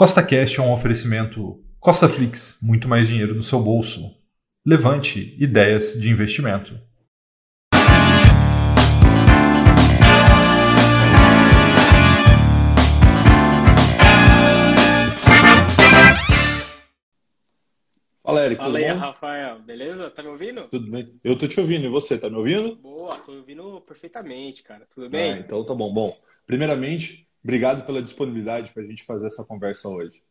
Costa Cash é um oferecimento Costa Flix, muito mais dinheiro no seu bolso. Levante ideias de investimento. Fala, Eric. Fala aí, bom? Rafael. Beleza? Tá me ouvindo? Tudo bem. Eu tô te ouvindo. E você, tá me ouvindo? Boa, tô ouvindo perfeitamente, cara. Tudo bem? Ah, então tá bom. Bom, primeiramente, obrigado pela disponibilidade pra gente fazer essa conversa hoje.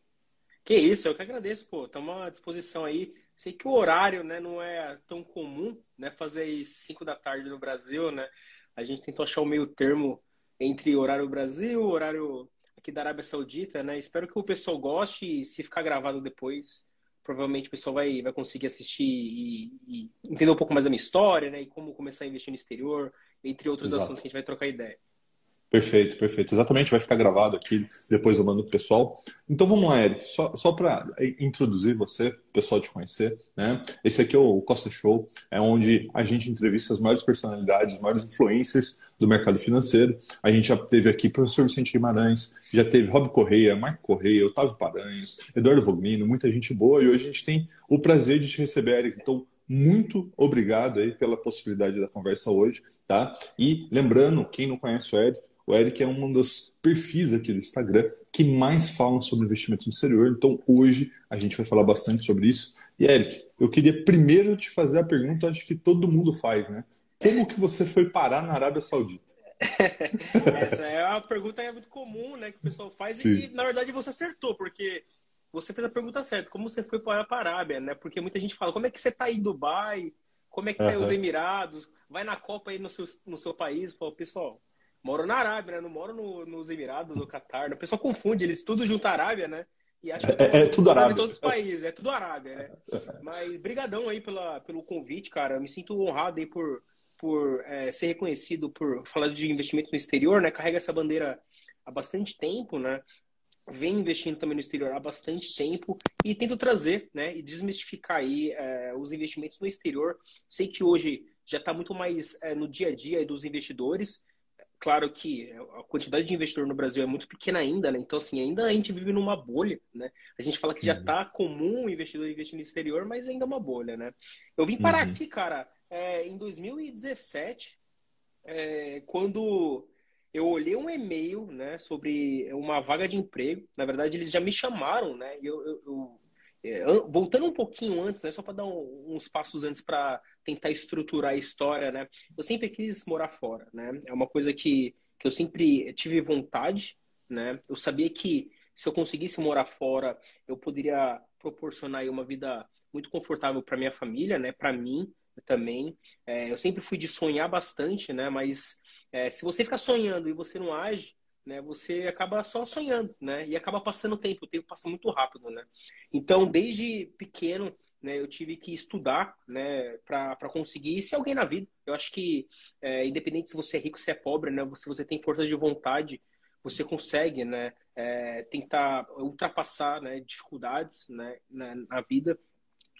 Que isso, eu que agradeço, pô. Estamos à disposição aí. Sei que o horário, né, não é tão comum, né, fazer 5 da tarde no Brasil, né? A gente tentou achar o meio termo entre horário Brasil, horário aqui da Arábia Saudita, né? Espero que o pessoal goste e se ficar gravado depois, provavelmente o pessoal vai, vai conseguir assistir e, e entender um pouco mais da minha história, né? E como começar a investir no exterior, entre outros Exato. assuntos que a gente vai trocar ideia. Perfeito, perfeito. Exatamente, vai ficar gravado aqui, depois eu mando pro pessoal. Então vamos lá, Eric, só, só para introduzir você, o pessoal te conhecer, né? Esse aqui é o Costa Show, é onde a gente entrevista as maiores personalidades, os maiores influencers do mercado financeiro. A gente já teve aqui professor Vicente Guimarães, já teve Rob Correia, Marco Correia, Otávio Paranhos, Eduardo Voglino, muita gente boa, e hoje a gente tem o prazer de te receber, Eric. Então, muito obrigado aí pela possibilidade da conversa hoje, tá? E lembrando, quem não conhece o Eric, o Eric é um dos perfis aqui do Instagram que mais falam sobre investimento no exterior. Então, hoje a gente vai falar bastante sobre isso. E, Eric, eu queria primeiro te fazer a pergunta, acho que todo mundo faz, né? Como que você foi parar na Arábia Saudita? Essa é uma pergunta é muito comum, né? Que o pessoal faz Sim. e, na verdade, você acertou, porque você fez a pergunta certa. Como você foi para a Arábia, né? Porque muita gente fala, como é que você está aí em Dubai? Como é que tá uhum. os Emirados? Vai na Copa aí no seu, no seu país? Fala, pessoal, moro na Arábia, né? Não moro no, nos Emirados, no Catar. Né? O pessoal confunde, eles tudo junto à Arábia, né? E acho que é, é tudo Arábia. Todos os países, é tudo Arábia, né? Mas brigadão aí pela, pelo convite, cara. Eu me sinto honrado aí por, por é, ser reconhecido por falar de investimento no exterior, né? Carrega essa bandeira há bastante tempo, né? Vem investindo também no exterior há bastante tempo e tento trazer, né? E desmistificar aí é, os investimentos no exterior. Sei que hoje já está muito mais é, no dia a dia dos investidores, Claro que a quantidade de investidor no Brasil é muito pequena ainda, né? Então, assim, ainda a gente vive numa bolha, né? A gente fala que já está uhum. comum o investidor investir no exterior, mas ainda é uma bolha, né? Eu vim parar uhum. aqui, cara, é, em 2017, é, quando eu olhei um e-mail, né, sobre uma vaga de emprego. Na verdade, eles já me chamaram, né? Eu, eu, eu é, voltando um pouquinho antes, né, só para dar um, uns passos antes para tentar estruturar a história, né? Eu sempre quis morar fora, né? É uma coisa que, que eu sempre tive vontade, né? Eu sabia que se eu conseguisse morar fora, eu poderia proporcionar uma vida muito confortável para minha família, né? Para mim também. É, eu sempre fui de sonhar bastante, né? Mas é, se você ficar sonhando e você não age, né? Você acaba só sonhando, né? E acaba passando o tempo, o tempo passa muito rápido, né? Então, desde pequeno, né, eu tive que estudar, né, para conseguir ser alguém na vida. Eu acho que, é, independente se você é rico, se é pobre, né, se você tem força de vontade, você consegue, né, é, tentar ultrapassar, né, dificuldades, né, na, na vida.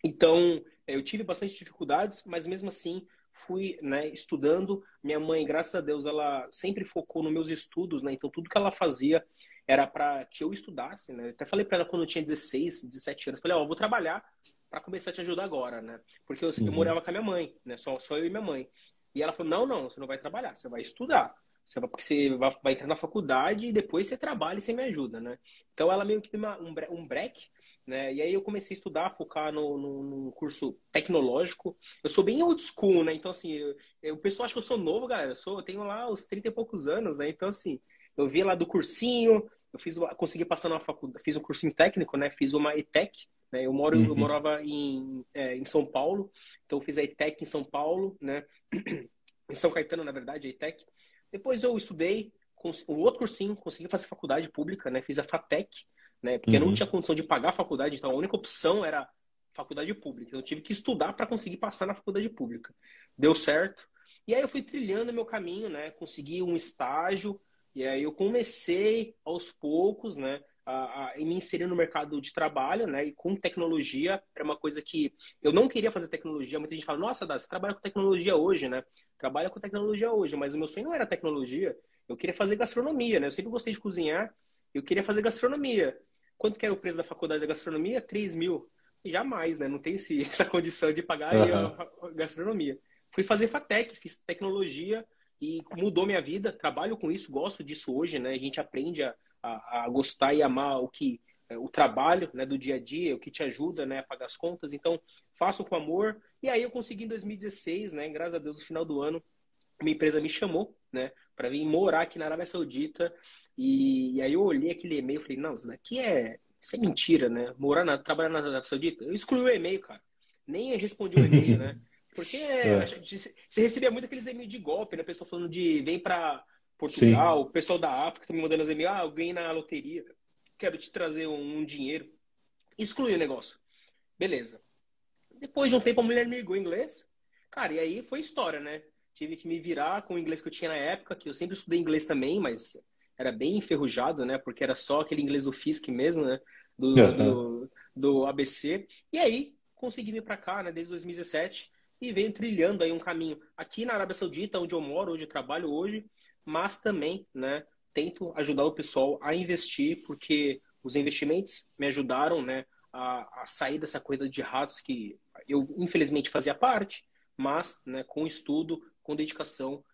Então, eu tive bastante dificuldades, mas mesmo assim fui né, estudando. Minha mãe, graças a Deus, ela sempre focou nos meus estudos, né? Então tudo que ela fazia era para que eu estudasse, né? Eu até falei para ela quando eu tinha 16, 17 anos, falei, ó, oh, vou trabalhar para começar a te ajudar agora, né? Porque eu, uhum. eu, morava com a minha mãe, né? Só, só eu e minha mãe. E ela falou, não, não, você não vai trabalhar, você vai estudar. Você vai, porque você vai, vai entrar na faculdade e depois você trabalha e você me ajuda, né? Então ela meio que deu uma, um, um break né? E aí eu comecei a estudar, focar no, no, no, curso tecnológico. Eu sou bem old school, né? Então, assim, eu, eu, o pessoal acha que eu sou novo, galera. Eu, sou, eu tenho lá os 30 e poucos anos, né? Então, assim, eu vi lá do cursinho, eu fiz, consegui passar na faculdade, fiz um cursinho técnico, né? Fiz uma ETEC, né? Eu, moro, uhum. eu morava em, é, em São Paulo, então eu fiz a ETEC em São Paulo, né? em São Caetano, na verdade, a ETEC. Depois eu estudei, o outro cursinho, consegui fazer faculdade pública, né? Fiz a FATEC, né? Porque uhum. eu não tinha condição de pagar a faculdade, então a única opção era faculdade pública. Eu tive que estudar para conseguir passar na faculdade pública. Deu certo. E aí eu fui trilhando meu caminho, né? Consegui um estágio e aí eu comecei aos poucos, né? A, a, me inserir no mercado de trabalho, né? E com tecnologia era uma coisa que eu não queria fazer tecnologia. Muita gente fala, nossa, Dá, você trabalha com tecnologia hoje, né? Trabalha com tecnologia hoje, mas o meu sonho não era tecnologia. Eu queria fazer gastronomia, né? Eu sempre gostei de cozinhar. Eu queria fazer gastronomia. quanto que era o preço da faculdade da gastronomia? 3 mil. Jamais, né? Não tem esse, essa condição de pagar uhum. gastronomia. Fui fazer FATEC, fiz tecnologia e mudou minha vida. Trabalho com isso, gosto disso hoje, né? A gente aprende a, a, a gostar e amar o que é, o trabalho né, do dia a dia, o que te ajuda né, a pagar as contas. Então, faço com amor. E aí eu consegui em 2016, né? Graças a Deus, no final do ano, minha empresa me chamou, né? Para vir morar aqui na Arábia Saudita. E, e aí eu olhei aquele e-mail e falei, não, isso daqui é isso é mentira, né? Morar na, trabalhar na Arábia Saudita. Eu excluí o e-mail, cara. Nem respondi o e-mail, né? Porque é. você recebia muito aqueles e-mails de golpe, né? Pessoal falando de vem para Portugal, Sim. o pessoal da África me mandando os e-mails, ah, eu ganhei na loteria, quero te trazer um, um dinheiro. Excluí o negócio. Beleza. Depois de um tempo a mulher me ligou em inglês. Cara, e aí foi história, né? Tive que me virar com o inglês que eu tinha na época, que eu sempre estudei inglês também, mas era bem enferrujado, né? Porque era só aquele inglês do FISC mesmo, né? Do, uhum. do, do, ABC. E aí, consegui vir para cá, né? Desde 2017 e venho trilhando aí um caminho aqui na Arábia Saudita, onde eu moro, onde eu trabalho hoje, mas também, né? Tento ajudar o pessoal a investir, porque os investimentos me ajudaram, né? A, a sair dessa corrida de ratos que eu infelizmente fazia parte, mas, né? Com estudo, com dedicação,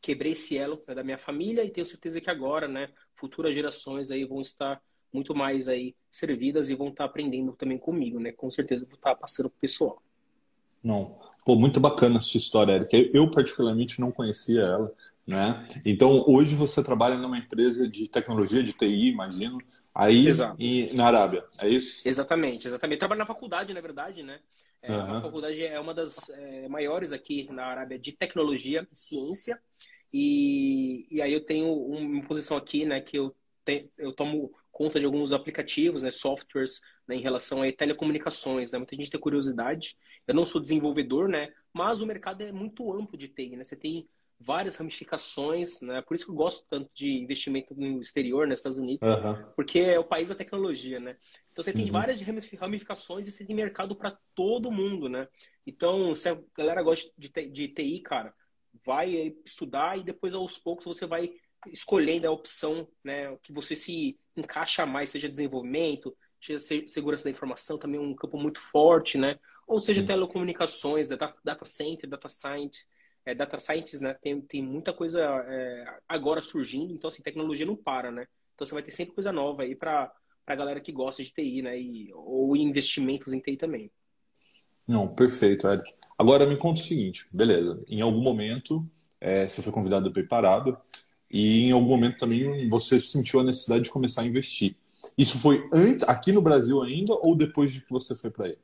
quebrei esse elo né, da minha família e tenho certeza que agora, né, futuras gerações aí vão estar muito mais aí servidas e vão estar aprendendo também comigo, né? Com certeza vou estar passando pro pessoal. Não. Pô, muito bacana a sua história, Erika. Eu, particularmente, não conhecia ela, né? Então, hoje você trabalha numa empresa de tecnologia, de TI, imagino, aí e, na Arábia, é isso? Exatamente, exatamente. Trabalho na faculdade, na verdade, né? É, uhum. A faculdade é uma das é, maiores aqui na Arábia de tecnologia e ciência. E, e aí eu tenho uma posição aqui, né, que eu, te, eu tomo conta de alguns aplicativos, né, softwares, né, em relação a telecomunicações, né? Muita gente tem curiosidade. Eu não sou desenvolvedor, né, mas o mercado é muito amplo de TI, né? Você tem várias ramificações, né? Por isso que eu gosto tanto de investimento no exterior, nos Estados Unidos, uhum. porque é o país da tecnologia, né? Então você tem uhum. várias ramificações e você tem mercado para todo mundo, né? Então, se a galera gosta de, de TI, cara, vai estudar e depois aos poucos você vai escolhendo a opção né, que você se encaixa mais, seja desenvolvimento, seja segurança da informação, também um campo muito forte, né? Ou seja, Sim. telecomunicações, data, data center, data science, é, data science, né? Tem, tem muita coisa é, agora surgindo, então assim, tecnologia não para, né? Então você vai ter sempre coisa nova aí para a galera que gosta de TI, né? E, ou investimentos em TI também. Não, perfeito, Eric. Agora me conta o seguinte, beleza, em algum momento é, você foi convidado para ir parado e em algum momento também você sentiu a necessidade de começar a investir. Isso foi antes, aqui no Brasil ainda ou depois de que você foi para ele?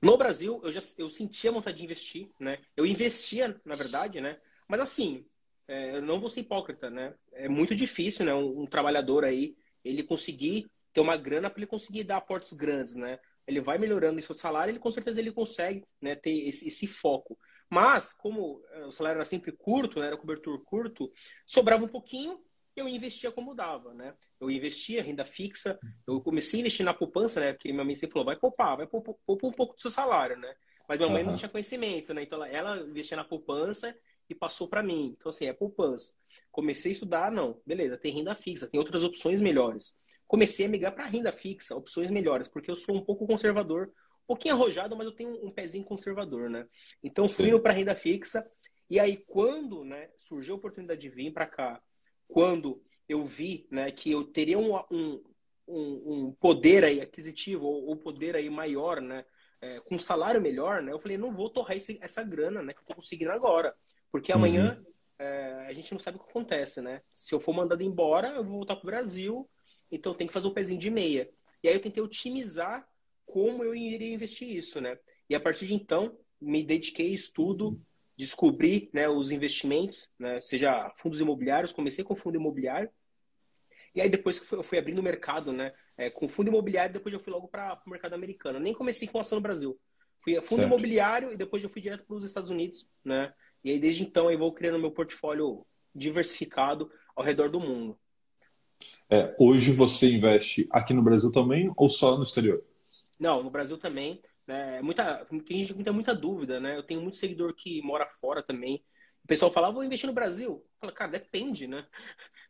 No Brasil, eu já eu sentia vontade de investir, né? Eu investia, na verdade, né? Mas assim, é, eu não vou ser hipócrita, né? É muito difícil, né? Um, um trabalhador aí, ele conseguir ter uma grana para ele conseguir dar aportes grandes, né? ele vai melhorando em seu salário, ele com certeza ele consegue né, ter esse, esse, foco. Mas, como eh, o salário era sempre curto, né, era cobertor curto, sobrava um pouquinho, eu investia como dava, né? Eu investia renda fixa, eu comecei a investir na poupança, né? Porque minha mãe sempre falou, vai poupar, vai poupar, poupar um pouco do seu salário, né? Mas minha mãe uhum. não tinha conhecimento, né? Então ela, investia na poupança e passou para mim. Então, assim, é poupança. Comecei a estudar, não. Beleza, tem renda fixa, tem outras opções melhores comecei a migrar para renda fixa, opções melhores, porque eu sou um pouco conservador, um pouquinho arrojado, mas eu tenho um pezinho conservador, né? Então fui indo para renda fixa e aí quando, né, surgiu a oportunidade de vir para cá, quando eu vi, né, que eu teria um, um, um poder aí aquisitivo ou, um poder aí maior, né, é, com um salário melhor, né, eu falei não vou torrar esse, essa grana, né, que eu tô conseguindo agora, porque amanhã uhum. é, a gente não sabe o que acontece, né? Se eu for mandado embora, eu vou voltar pro Brasil então tem que fazer um pezinho de meia. E aí eu tentei otimizar como eu iria investir isso, né? E a partir de então, me dediquei a estudo, descobri né, os investimentos, né, seja fundos imobiliários, comecei com fundo imobiliário. E aí depois eu fui abrindo o mercado, né? É, com fundo imobiliário, depois eu fui logo para o mercado americano. Nem comecei com ação no Brasil. Fui a fundo certo. imobiliário e depois eu fui direto para os Estados Unidos, né? E aí desde então eu vou criando meu portfólio diversificado ao redor do mundo. É, hoje você investe aqui no Brasil também ou só no exterior? Não, no Brasil também. Né? Muita, tem gente que tem muita dúvida, né? Eu tenho muito seguidor que mora fora também. O pessoal fala, ah, vou investir no Brasil. Fala, cara, depende, né?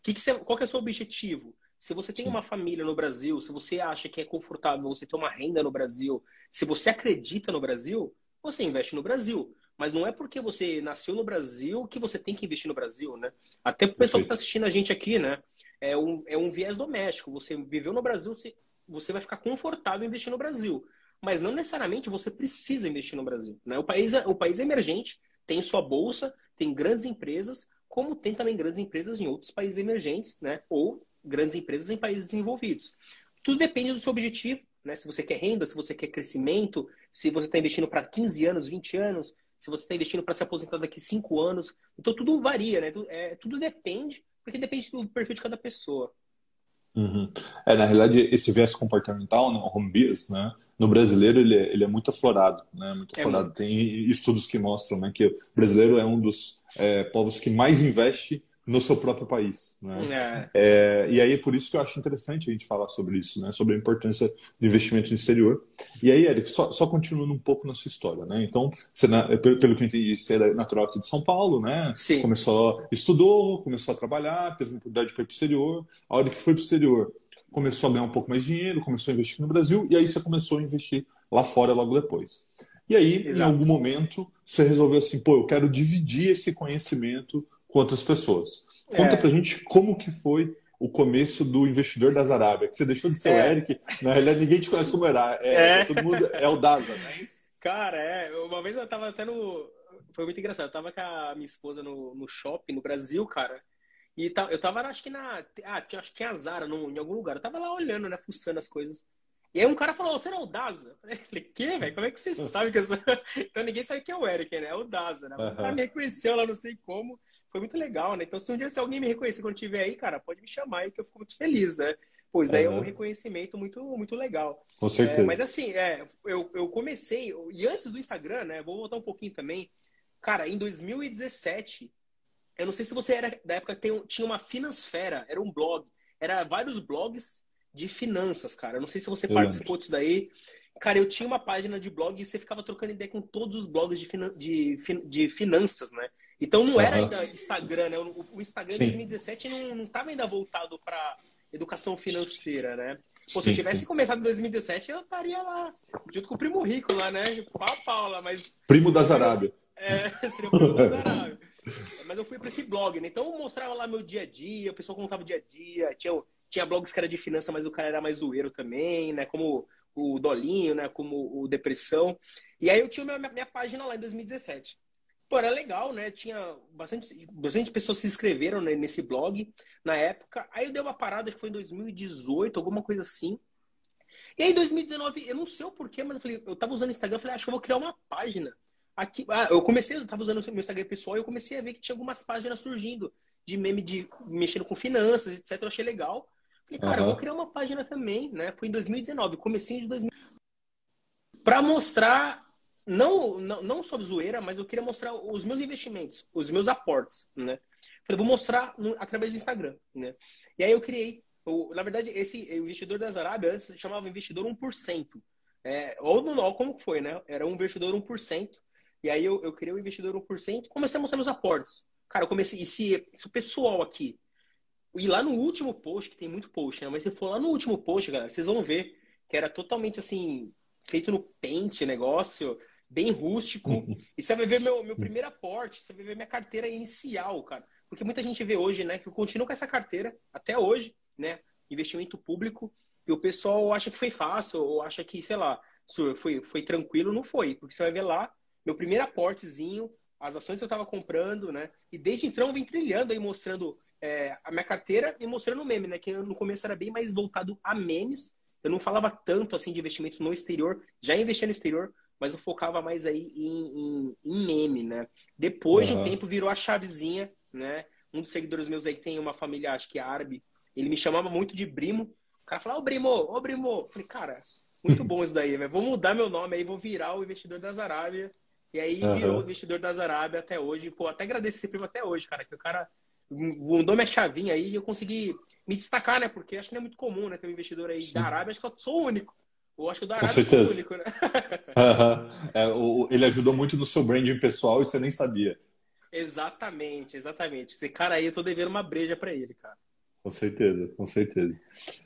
Que que você, qual que é o seu objetivo? Se você tem Sim. uma família no Brasil, se você acha que é confortável você ter uma renda no Brasil, se você acredita no Brasil, você investe no Brasil. Mas não é porque você nasceu no Brasil que você tem que investir no Brasil, né? Até o pessoal que está assistindo a gente aqui, né? É um, é um viés doméstico. Você viveu no Brasil, você, você vai ficar confortável investir no Brasil. Mas não necessariamente você precisa investir no Brasil. Né? O, país é, o país é emergente, tem sua bolsa, tem grandes empresas, como tem também grandes empresas em outros países emergentes, né? Ou grandes empresas em países desenvolvidos. Tudo depende do seu objetivo, né? Se você quer renda, se você quer crescimento, se você está investindo para 15 anos, 20 anos, se você está investindo para se aposentar daqui 5 anos. Então tudo varia, né? Tudo, é, tudo depende, porque depende do perfil de cada pessoa. Uhum. É, na realidade, esse viés comportamental, o home né, no brasileiro ele é, ele é muito aflorado, né, muito é aflorado. É. Tem estudos que mostram né, que o brasileiro é um dos é, povos que mais investe no seu próprio país. Né? É. É, e aí é por isso que eu acho interessante a gente falar sobre isso, né? sobre a importância do investimento no exterior. E aí, Eric, só, só continuando um pouco na sua história. Né? Então, você, pelo que eu entendi, você é natural aqui de São Paulo, né? Sim. Começou, estudou, começou a trabalhar, teve uma oportunidade para ir para o exterior. A hora que foi para o exterior, começou a ganhar um pouco mais de dinheiro, começou a investir no Brasil, e aí você começou a investir lá fora logo depois. E aí, Exato. em algum momento, você resolveu assim, pô, eu quero dividir esse conhecimento com outras pessoas. Conta é. pra gente como que foi o começo do investidor das Arábia, que você deixou de ser é. o Eric, na realidade ninguém te conhece como era, é, é. todo mundo é o Daza, né? Cara, é, uma vez eu tava até no, foi muito engraçado, eu tava com a minha esposa no, no shopping no Brasil, cara, e tá, eu tava acho que na, ah, acho que tinha a Zara no, em algum lugar, eu tava lá olhando, né, fuçando as coisas. E aí um cara falou, você não é o Daza? Eu falei, que, velho? Como é que você sabe que eu sou... Então ninguém sabe que é o Eric, né? É o Daza, né? O cara me reconheceu lá, não sei como. Foi muito legal, né? Então se um dia se alguém me reconhecer quando estiver aí, cara, pode me chamar aí que eu fico muito feliz, né? Pois daí uhum. é um reconhecimento muito, muito legal. Com certeza. É, mas assim, é, eu, eu comecei, e antes do Instagram, né? Vou voltar um pouquinho também. Cara, em 2017, eu não sei se você era da época tinha uma Finansfera, era um blog. Era vários blogs de finanças, cara. Eu não sei se você eu participou lembro. disso daí. Cara, eu tinha uma página de blog e você ficava trocando ideia com todos os blogs de, finan de, de finanças, né? Então não era ainda Instagram, né? O, Instagram Sim. em 2017 não, não tava ainda voltado para educação financeira, né? Pô, se eu tivesse sim. começado em 2017, eu estaria lá, junto com o primo rico lá, né? Pau a pau lá, mas. Primo das Arábia. É, seria o primo das Arábia. Mas eu fui para esse blog, né? Então eu mostrava lá meu dia a dia, o pessoal contava o dia a dia, tinha tinha blogs que era de finança, mas o cara era mais zoeiro também, né? Como o Dolinho, né? Como o Depressão. E aí eu tinha minha, minha página lá em 2017. Pô, era legal, né? Tinha bastante, bastante pessoas se inscreveram né, nesse blog na época. Aí eu dei uma parada, acho que foi em 2018, alguma coisa assim. E aí, em 2019, eu não sei o porquê, mas eu falei, eu tava usando o Instagram, eu falei, acho que eu vou criar uma página. Aqui, ah, eu comecei, eu tava usando o meu Instagram pessoal e eu comecei a ver que tinha algumas páginas surgindo de meme de mexendo com finanças, etc. Eu achei legal. Falei, cara, uhum. eu vou criar uma página também, né? Foi em 2019, comecinho de 2019. Pra mostrar, não, não, não sobre zoeira, mas eu queria mostrar os meus investimentos, os meus aportes, né? Falei, vou mostrar no, através do Instagram, né? E aí eu criei, o, na verdade, esse investidor das Arábia antes chamava investidor 1%. É, ou não, como foi, né? Era um investidor 1%. E aí eu, eu criei o investidor 1% e comecei a mostrar meus aportes. Cara, eu comecei. E se, se o pessoal aqui e lá no último post, que tem muito post, né? Mas se for lá no último post, galera, vocês vão ver que era totalmente assim, feito no pente negócio, bem rústico. e você vai ver meu, meu primeiro aporte, você vai ver minha carteira inicial, cara. Porque muita gente vê hoje, né, que eu continuo com essa carteira até hoje, né? Investimento público, e o pessoal acha que foi fácil, ou acha que, sei lá, foi, foi tranquilo, não foi. Porque você vai ver lá, meu primeiro aportezinho, as ações que eu estava comprando, né? E desde então eu vim trilhando aí, mostrando é, a minha carteira e mostrando o meme, né? Que no começo era bem mais voltado a memes. Eu não falava tanto assim de investimentos no exterior, já investia no exterior, mas eu focava mais aí em, em, em meme, né? Depois uhum. de um tempo virou a chavezinha, né? Um dos seguidores meus aí que tem uma família, acho que é árabe, ele me chamava muito de Brimo. O cara falava, ô Brimo, ô Brimo. Eu falei, cara, muito bom isso daí, velho. Vou mudar meu nome aí, vou virar o investidor das Arábia. E aí uhum. virou investidor das Arábia até hoje. Pô, até agradeço esse primo até hoje, cara, que o cara mudou minha chavinha aí e eu consegui me destacar, né? Porque acho que não é muito comum, né? Ter um investidor aí Sim. da Arábia, acho que eu sou o único. Eu acho que o da Arábia sou o único, né? uhum. é, o, ele ajudou muito no seu branding pessoal e você nem sabia. Exatamente, exatamente. Esse cara aí, eu tô devendo uma breja para ele, cara. Com certeza, com certeza.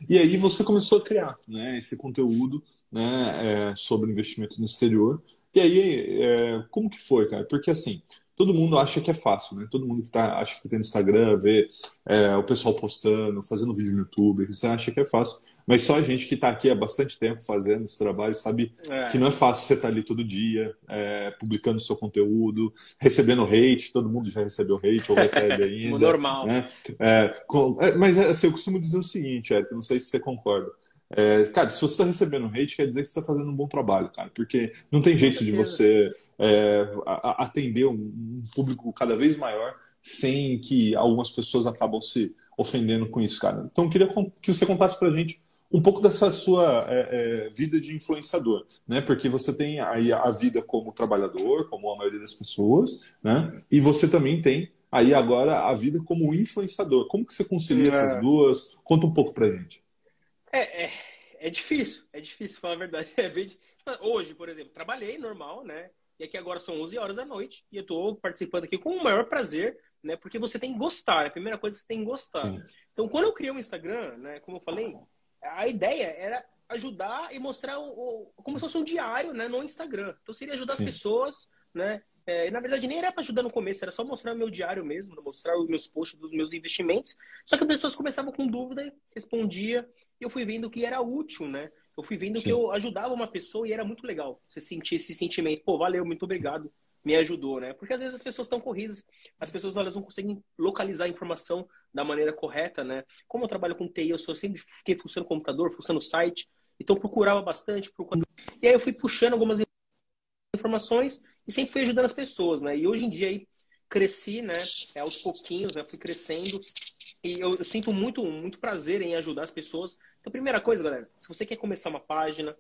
E aí você começou a criar né, esse conteúdo né, é, sobre investimento no exterior. E aí, é, como que foi, cara? Porque assim, todo mundo acha que é fácil, né? Todo mundo que tá, acha que tem no Instagram, vê é, o pessoal postando, fazendo vídeo no YouTube, você acha que é fácil. Mas só a gente que está aqui há bastante tempo fazendo esse trabalho sabe é. que não é fácil você estar tá ali todo dia, é, publicando seu conteúdo, recebendo hate, todo mundo já recebeu hate ou recebe ainda. Normal. Né? É, com, é, mas assim, eu costumo dizer o seguinte, Eric, não sei se você concorda. É, cara, se você está recebendo hate, quer dizer que você está fazendo um bom trabalho, cara, porque não tem jeito de você é, atender um, público cada vez maior sem que algumas pessoas acabam se ofendendo com isso, cara. Então, eu queria que você contasse para a gente um pouco dessa sua é, é, vida de influenciador, né? Porque você tem aí a vida como trabalhador, como a maioria das pessoas, né? E você também tem aí agora a vida como influenciador. Como que você concilia é. essas duas? Conta um pouco pra gente. É, é, é difícil, é difícil falar a verdade. É bem, hoje, por exemplo, trabalhei normal, né? E aqui agora são 11 horas da noite e eu estou participando aqui com o maior prazer, né? Porque você tem que gostar, a primeira coisa é você tem que gostar. Sim. Então, quando eu criei um Instagram, né? Como eu falei, a ideia era ajudar e mostrar o, o, como se fosse um diário, né, no Instagram. Então seria ajudar Sim. as pessoas, né? É, na verdade, nem era para ajudar no começo, era só mostrar o meu diário mesmo, mostrar os meus posts dos meus investimentos. Só que as pessoas começavam com dúvida, respondia, e eu fui vendo que era útil, né? Eu fui vendo Sim. que eu ajudava uma pessoa e era muito legal. Você sentir esse sentimento, pô, valeu, muito obrigado me ajudou, né? Porque às vezes as pessoas estão corridas, as pessoas elas não conseguem localizar a informação da maneira correta, né? Como eu trabalho com TI, eu sou, sempre fiquei funcionando computador, funcionando site, então procurava bastante, procurava... e aí eu fui puxando algumas informações e sempre fui ajudando as pessoas, né? E hoje em dia aí cresci, né? É, aos pouquinhos, né? Fui crescendo e eu, sinto muito, muito prazer em ajudar as pessoas. Então, primeira coisa, galera, se você quer começar uma página,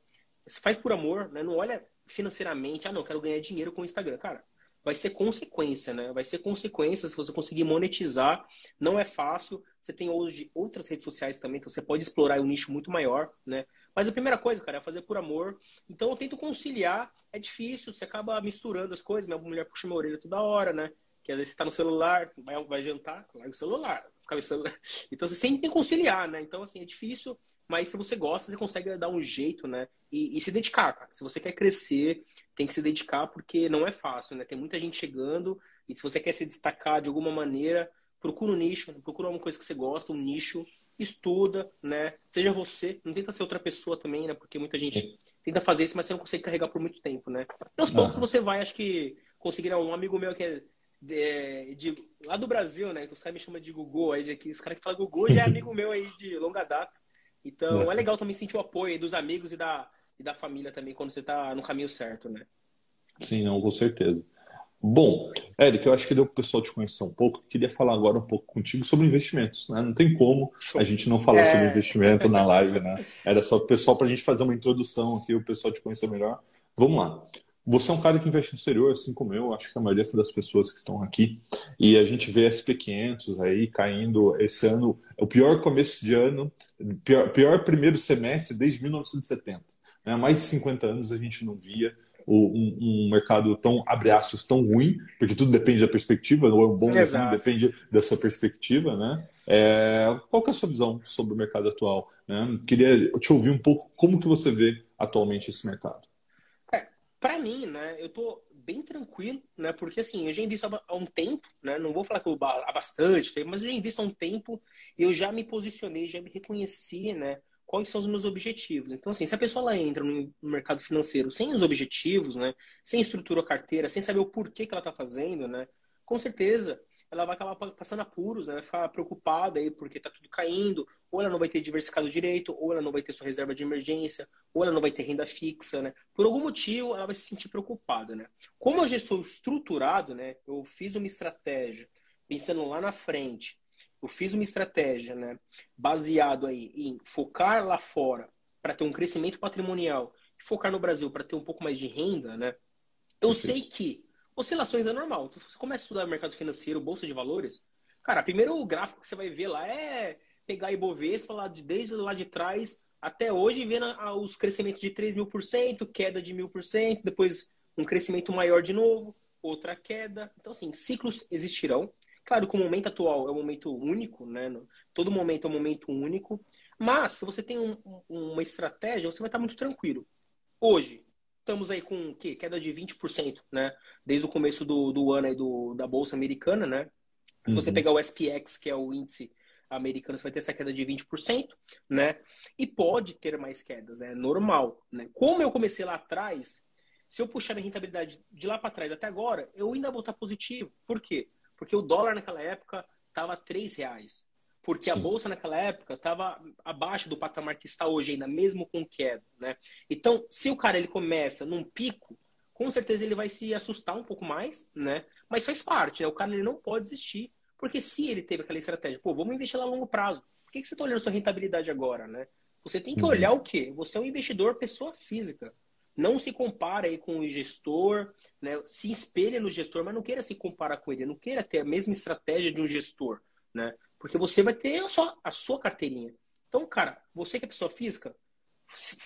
faz por amor, né? Não olha financeiramente, ah, não, quero ganhar dinheiro com o Instagram. Cara, vai ser consequência, né? Vai ser consequência se você conseguir monetizar. Não é fácil. Você tem hoje outras redes sociais também, então você pode explorar um nicho muito maior, né? Mas a primeira coisa, cara, é fazer por amor. Então eu tento conciliar. É difícil, você acaba misturando as coisas. Minha mulher puxa minha orelha toda hora, né? Que às vezes você tá no celular, vai, vai jantar, larga o celular. Celular. Então você sempre tem que conciliar, né? Então, assim, é difícil. Mas se você gosta, você consegue dar um jeito, né? E, e, se dedicar, cara. Se você quer crescer, tem que se dedicar porque não é fácil, né? Tem muita gente chegando e se você quer se destacar de alguma maneira, procura um nicho, procura uma coisa que você gosta, um nicho, estuda, né? Seja você, não tenta ser outra pessoa também, né? Porque muita gente Sim. tenta fazer isso, mas você não consegue carregar por muito tempo, né? E aos poucos você vai, acho que conseguirá um amigo meu que é de, de, lá do Brasil, né? Então caras me chamam de Gugu, aí já, os caras que falam Gugu já é amigo meu aí de longa data. Então é, é legal também sentir o apoio dos amigos e da, e da família também quando você está no caminho certo, né? Sim, não, com certeza. Bom, Eric, eu acho que deu para o pessoal te conhecer um pouco. Queria falar agora um pouco contigo sobre investimentos. Né? Não tem como a gente não falar é... sobre investimento na live, né? Era só o pessoal para a gente fazer uma introdução aqui, o pessoal te conhecer melhor. Vamos lá. Você é um cara que investe no exterior, assim como eu, acho que a maioria das pessoas que estão aqui. E a gente vê SP500 aí caindo esse ano, é o pior começo de ano, pior, pior primeiro semestre desde 1970. Né? Há mais de 50 anos a gente não via um, um, mercado tão, abre aspas, tão ruim, porque tudo depende da perspectiva, ou é um bom desenho depende da sua perspectiva, né? É, qual é a sua visão sobre o mercado atual? Né? Queria te ouvir um pouco como que você vê atualmente esse mercado. Para mim, né, eu tô bem tranquilo, né, porque assim, eu já invisto há um tempo, né, não vou falar que eu há bastante tempo, mas eu já invisto há um tempo, eu já me posicionei, já me reconheci, né, quais são os meus objetivos. Então, assim, se a pessoa ela entra no mercado financeiro sem os objetivos, né, sem estrutura carteira, sem saber o porquê que ela está fazendo, né, com certeza ela vai acabar passando apuros, né? vai ficar preocupada aí porque tá tudo caindo, ou ela não vai ter diversificado direito, ou ela não vai ter sua reserva de emergência, ou ela não vai ter renda fixa, né? Por algum motivo ela vai se sentir preocupada, né? Como eu já sou estruturado, né? Eu fiz uma estratégia pensando lá na frente, eu fiz uma estratégia, né? Baseado aí em focar lá fora para ter um crescimento patrimonial, focar no Brasil para ter um pouco mais de renda, né? Eu sei que Oscilações é normal. Então, se você começa a estudar mercado financeiro, bolsa de valores, cara, primeiro o gráfico que você vai ver lá é pegar Ibovespa lá de, desde lá de trás até hoje, vendo os crescimentos de 3 mil por cento, queda de mil por cento, depois um crescimento maior de novo, outra queda. Então, assim, ciclos existirão. Claro que o momento atual é um momento único, né? Todo momento é um momento único. Mas, se você tem um, uma estratégia, você vai estar muito tranquilo. Hoje, estamos aí com que queda de 20%, né? Desde o começo do, do ano aí do, da Bolsa Americana, né? Se você uhum. pegar o SPX, que é o índice americano, você vai ter essa queda de 20%, né? E pode ter mais quedas, é normal, né? Como eu comecei lá atrás, se eu puxar minha rentabilidade de lá para trás até agora, eu ainda vou estar positivo. Por quê? Porque o dólar naquela época estava R$ reais. Porque Sim. a bolsa naquela época estava abaixo do patamar que está hoje ainda, mesmo com queda, né? Então, se o cara ele começa num pico, com certeza ele vai se assustar um pouco mais, né? Mas faz parte, né? O cara ele não pode desistir, porque se ele teve aquela estratégia, pô, vamos investir lá a longo prazo. Por que, que você está olhando sua rentabilidade agora, né? Você tem que uhum. olhar o quê? Você é um investidor pessoa física. Não se compara aí com o gestor, né? se espelha no gestor, mas não queira se comparar com ele, não queira ter a mesma estratégia de um gestor, né? Porque você vai ter sua, a sua carteirinha. Então, cara, você que é pessoa física,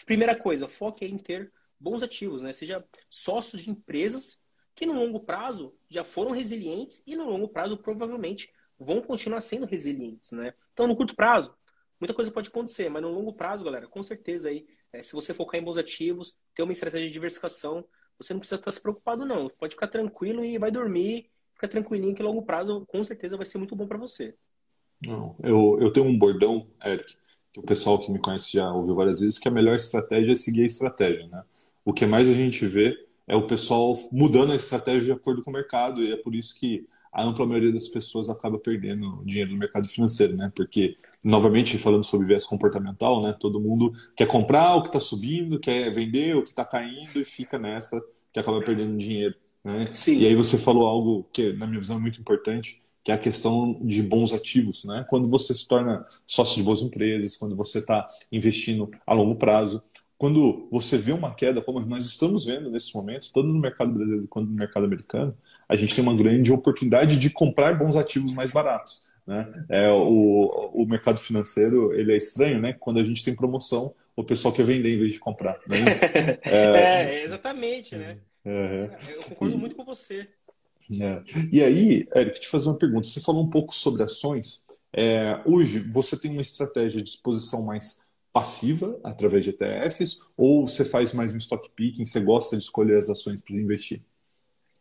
primeira coisa, foque em ter bons ativos, né? Seja sócios de empresas que no longo prazo já foram resilientes e no longo prazo provavelmente vão continuar sendo resilientes, né? Então, no curto prazo, muita coisa pode acontecer, mas no longo prazo, galera, com certeza aí é, se você focar em bons ativos, ter uma estratégia de diversificação, você não precisa estar se preocupado, não. Pode ficar tranquilo e vai dormir, fica tranquilinho que longo prazo com certeza vai ser muito bom para você. Não, eu, eu tenho um bordão, Eric, que o pessoal que me conhece já ouviu várias vezes, que a melhor estratégia é seguir a estratégia, né? O que mais a gente vê é o pessoal mudando a estratégia de acordo com o mercado, e é por isso que a ampla maioria das pessoas acaba perdendo dinheiro no mercado financeiro, né? Porque, novamente, falando sobre viés comportamental, né? Todo mundo quer comprar o que está subindo, quer vender o que está caindo e fica nessa que acaba perdendo dinheiro, né? Sim. E aí você falou algo que, na minha visão, é muito importante, que é a questão de bons ativos, né? Quando você se torna sócio de boas empresas, quando você está investindo a longo prazo, quando você vê uma queda, como nós estamos vendo nesse momento, tanto no mercado brasileiro quanto no mercado americano, a gente tem uma grande oportunidade de comprar bons ativos mais baratos. Né? É, o, o mercado financeiro ele é estranho, né? Quando a gente tem promoção, o pessoal quer vender em vez de comprar. Não é, é, é exatamente, né? É, Eu concordo muito com você. É. E aí, Eric, te fazer uma pergunta. Você falou um pouco sobre ações. É, hoje, você tem uma estratégia de exposição mais passiva através de ETFs ou você faz mais um stock picking, você gosta de escolher as ações para investir?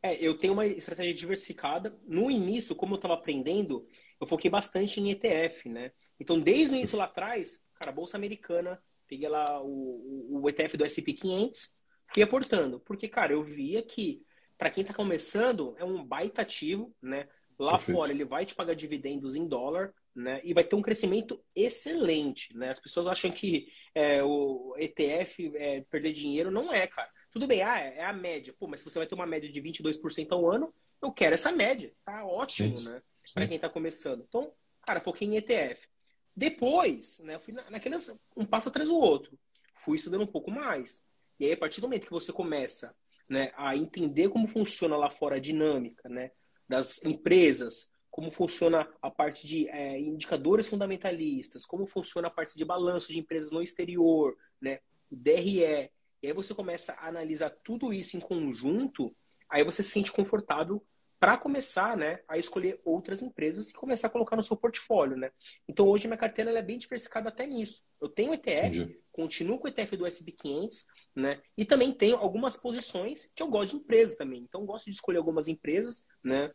É, eu tenho uma estratégia diversificada. No início, como eu estava aprendendo, eu foquei bastante em ETF, né? Então, desde o início lá atrás, cara, Bolsa Americana, peguei lá o, o ETF do S&P 500, fui aportando. Porque, cara, eu via que, para quem está começando, é um baita ativo, né? Lá Perfeito. fora, ele vai te pagar dividendos em dólar, né? E vai ter um crescimento excelente, né? As pessoas acham que é, o ETF é, perder dinheiro, não é, cara. Tudo bem, ah, é a média. Pô, mas se você vai ter uma média de 22% ao ano, eu quero essa média. Tá ótimo, sim, né? Para quem tá começando. Então, cara, foquei em ETF. Depois, né, eu fui naqueles, um passo atrás do outro. Fui estudando um pouco mais. E aí, a partir do momento que você começa né, a entender como funciona lá fora a dinâmica né, das empresas, como funciona a parte de é, indicadores fundamentalistas, como funciona a parte de balanço de empresas no exterior, né, o DRE, e aí você começa a analisar tudo isso em conjunto, aí você se sente confortável para começar né, a escolher outras empresas e começar a colocar no seu portfólio. Né? Então hoje minha carteira é bem diversificada até nisso. Eu tenho ETF, Entendi. Continuo com o ETF do SB500, né? e também tenho algumas posições que eu gosto de empresa também. Então gosto de escolher algumas empresas, né?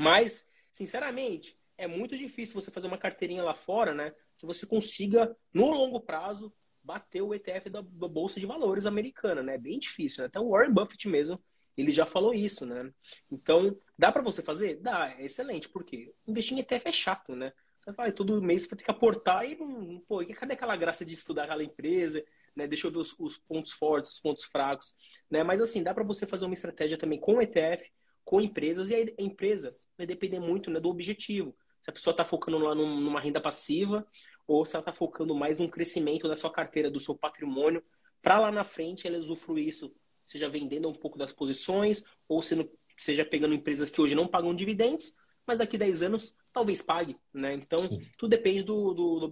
mas, sinceramente, é muito difícil você fazer uma carteirinha lá fora né, que você consiga, no longo prazo, bater o ETF da, Bolsa de Valores americana, né? É bem difícil, né? Até o Warren Buffett mesmo, ele já falou isso, né? Então, dá para você fazer? Dá, é excelente, porque investir em ETF é chato, né? Vai todo mês você vai ter que aportar e não, pô, cadê aquela graça de estudar aquela empresa, né? Deixa eu ver os, os pontos fortes, os pontos fracos, né? Mas assim, dá para você fazer uma estratégia também com ETF, com empresas e a empresa vai depender muito, né, do objetivo. Se a pessoa está focando lá numa renda passiva ou se ela está focando mais num crescimento da sua carteira, do seu patrimônio, para lá na frente ela usufruir isso, seja vendendo um pouco das posições, ou sendo, seja pegando empresas que hoje não pagam dividendos, mas daqui a 10 anos talvez pague, né? Então, Sim. tudo depende do, do, do...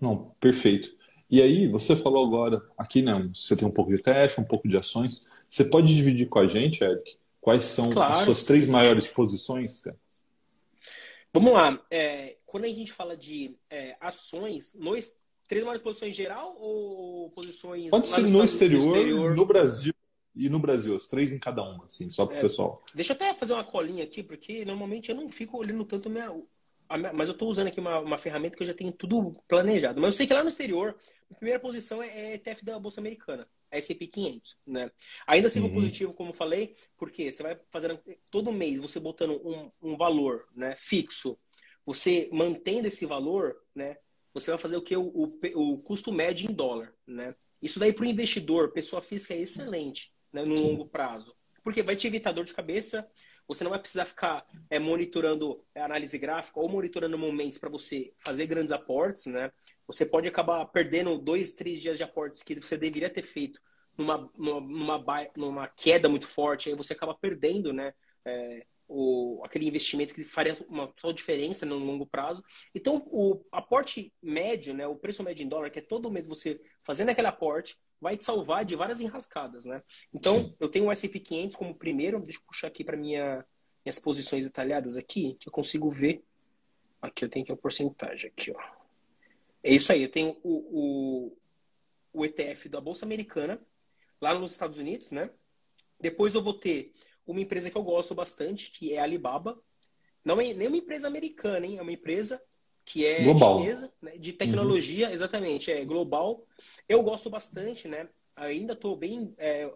Não, perfeito. E aí, você falou agora, aqui, né, você tem um pouco de ETF, um pouco de ações. Você pode dividir com a gente, Eric, Quais são claro. as suas três maiores posições, cara? Vamos lá. É, quando a gente fala de é, ações, nos, três maiores posições em geral ou posições. Pode ser no exterior, no exterior, no Brasil e no Brasil, as três em cada uma, assim, só para o é, pessoal. Deixa eu até fazer uma colinha aqui, porque normalmente eu não fico olhando tanto minha, mas eu estou usando aqui uma, uma, ferramenta que eu já tenho tudo planejado. Mas eu sei que lá no exterior, a primeira posição é, é ETF da Bolsa Americana, a S&P 500, né? Ainda assim, uhum. positivo, como eu falei, porque você vai fazendo todo mês, você botando um, um valor né, fixo, você mantendo esse valor, né? Você vai fazer o que? O, o, o custo médio em dólar, né? Isso daí para o investidor, pessoa física, é excelente né, no longo prazo. Porque vai te evitar dor de cabeça, você não vai precisar ficar é, monitorando análise gráfica ou monitorando momentos para você fazer grandes aportes, né? Você pode acabar perdendo dois, três dias de aportes que você deveria ter feito numa, numa, numa, numa queda muito forte, aí você acaba perdendo, né? É, o, aquele investimento que faria uma total diferença no longo prazo. Então, o aporte médio, né, o preço médio em dólar, que é todo mês você fazendo aquele aporte, vai te salvar de várias enrascadas, né? Então, eu tenho o S&P 500 como primeiro, deixa eu puxar aqui para minha minhas posições detalhadas aqui, que eu consigo ver. Aqui eu tenho aqui a porcentagem aqui, ó. É isso aí, eu tenho o, o, o ETF da Bolsa Americana, lá nos Estados Unidos, né? Depois eu vou ter uma empresa que eu gosto bastante, que é a Alibaba. Não é nem uma empresa americana, hein? É uma empresa que é global. chinesa, né? de tecnologia, uhum. exatamente, é global. Eu gosto bastante, né? Ainda estou bem, é,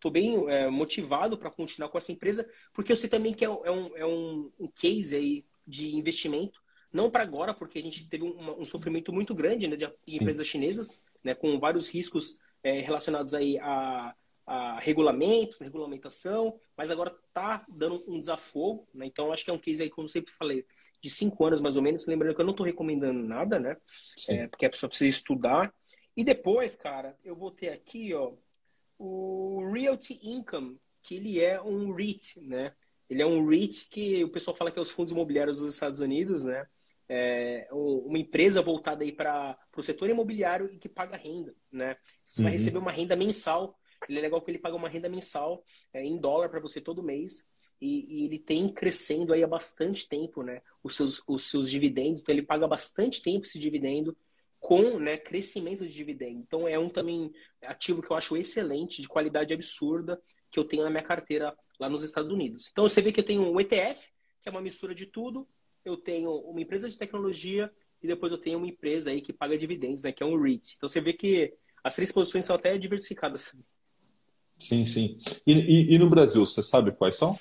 tô bem é, motivado para continuar com essa empresa, porque eu sei também que é, é, um, é um, um case aí de investimento, não para agora, porque a gente teve um, um sofrimento muito grande né, de Sim. empresas chinesas, né, com vários riscos é, relacionados aí a a regulamentos, regulamentação, mas agora está dando um desafogo, né? Então acho que é um case aí, como eu sempre falei, de cinco anos mais ou menos. Lembrando que eu não estou recomendando nada, né? É, porque a pessoa precisa estudar. E depois, cara, eu vou ter aqui, ó, o Realty Income, que ele é um REIT, né? Ele é um REIT que o pessoal fala que é os fundos imobiliários dos Estados Unidos, né? É uma empresa voltada aí para o setor imobiliário e que paga renda, né? Você uhum. vai receber uma renda mensal ele é legal porque ele paga uma renda mensal é, em dólar para você todo mês. E, e, ele tem crescendo aí há bastante tempo, né? Os seus, os seus dividendos. Então ele paga bastante tempo esse dividendo com né, crescimento de dividendo. Então é um também ativo que eu acho excelente, de qualidade absurda, que eu tenho na minha carteira lá nos Estados Unidos. Então você vê que eu tenho um ETF, que é uma mistura de tudo. Eu tenho uma empresa de tecnologia e depois eu tenho uma empresa aí que paga dividendos, né, que é um REIT. Então você vê que as três posições são até diversificadas. Sim, sim. E, e, e no Brasil, você sabe quais são?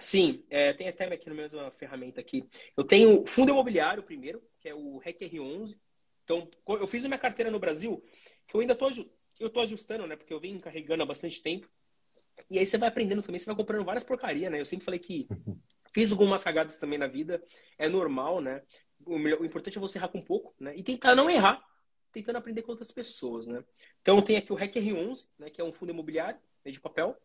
Sim, é, tem até aqui no mesma ferramenta aqui. Eu tenho fundo imobiliário primeiro, que é o REC R11. Então, eu fiz a minha carteira no Brasil, que eu ainda tô, eu tô ajustando, né? Porque eu venho carregando há bastante tempo. E aí você vai aprendendo também, você vai comprando várias porcarias, né? Eu sempre falei que fiz algumas cagadas também na vida, é normal, né? O, melhor, o importante é você errar com um pouco, né? E tentar não errar tentando aprender com outras pessoas, né? Então tem aqui o REC R11, né, que é um fundo imobiliário né, de papel,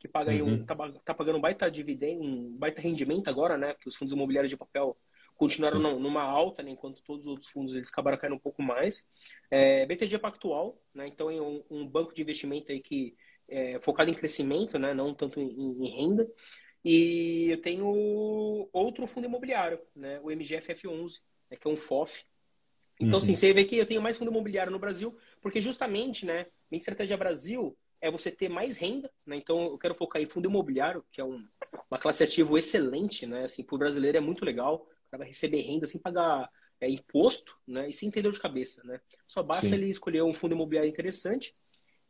que paga aí um, uhum. tá, tá, pagando um baita dividendo, um baita rendimento agora, né? Que os fundos imobiliários de papel continuaram Sim. numa alta, né, enquanto todos os outros fundos eles acabaram caindo um pouco mais. É, BTG Pactual, né? Então é um, um, banco de investimento aí que é focado em crescimento, né? Não tanto em, em renda. E eu tenho outro fundo imobiliário, né? O MGFF11, né, que é um FOF, então, assim, uhum. você vê que eu tenho mais fundo imobiliário no Brasil, porque justamente, né, minha estratégia Brasil é você ter mais renda, né? Então, eu quero focar em fundo imobiliário, que é um, uma classe ativo excelente, né? Assim, para o brasileiro é muito legal, cara vai receber renda sem pagar é, imposto, né? E sem ter dor de cabeça, né? Só basta Sim. ele escolher um fundo imobiliário interessante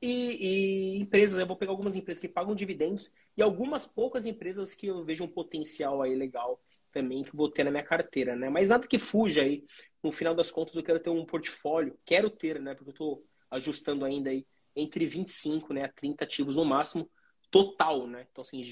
e, e, empresas, eu vou pegar algumas empresas que pagam dividendos e algumas poucas empresas que eu vejo um potencial aí legal também que vou ter na minha carteira, né? Mas nada que fuja aí. No final das contas, eu quero ter um portfólio, quero ter, né? Porque eu estou ajustando ainda aí entre 25 né, a 30 ativos no máximo, total, né? Então, assim,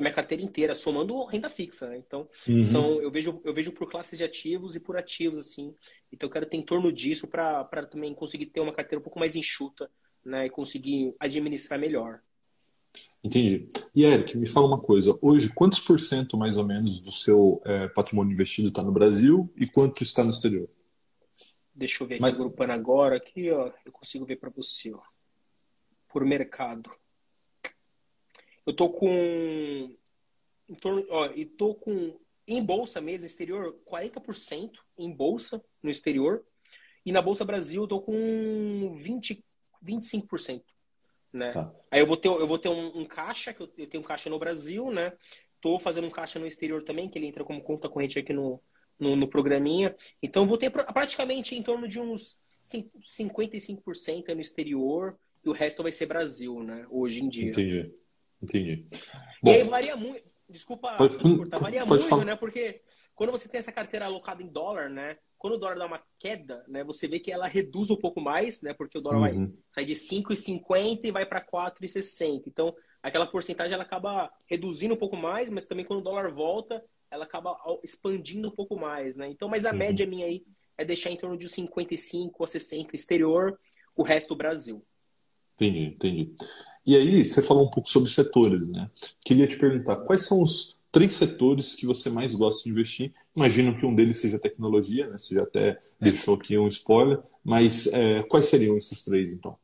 da minha carteira inteira, somando renda fixa, né? Então, uhum. são, eu, vejo, eu vejo por classes de ativos e por ativos, assim. Então, eu quero ter em torno disso para também conseguir ter uma carteira um pouco mais enxuta, né? E conseguir administrar melhor. Entendi. E Eric, me fala uma coisa. Hoje, quantos por cento mais ou menos do seu é, patrimônio investido está no Brasil e quanto está no exterior? Deixa eu ver aqui, Mas... agrupando agora, aqui, ó, eu consigo ver para você, ó, por mercado. Eu tô com em torno, ó, e tô com em bolsa mesmo, exterior, 40% em bolsa no exterior. E na Bolsa Brasil eu tô com 20, 25%. Né? Tá. Aí eu vou ter, eu vou ter um, um caixa, que eu, eu, tenho um caixa no Brasil, né? Tô fazendo um caixa no exterior também, que ele entra como conta corrente aqui no, no, no programinha. Então eu vou ter praticamente em torno de uns 55% no exterior e o resto vai ser Brasil, né? Hoje em dia. Entendi. Entendi. E Bom, aí varia muito. Desculpa, pode, cortar, varia muito, falar. né? Porque quando você tem essa carteira alocada em dólar, né? Quando o dólar dá uma queda, né? Você vê que ela reduz um pouco mais, né? Porque o dólar uhum. vai sair de 5,50 e vai para 4,60. Então, aquela porcentagem ela acaba reduzindo um pouco mais, mas também quando o dólar volta, ela acaba expandindo um pouco mais, né? Então, mas a uhum. média minha aí é deixar em torno de 55 a 60 exterior, o resto Brasil. Entendi, entendi. E aí, você falou um pouco sobre setores, né? Queria te perguntar, quais são os três setores que você mais gosta de investir? Imagino que um deles seja tecnologia, né? Você já até deixou aqui um spoiler, mas é, quais seriam esses três, então?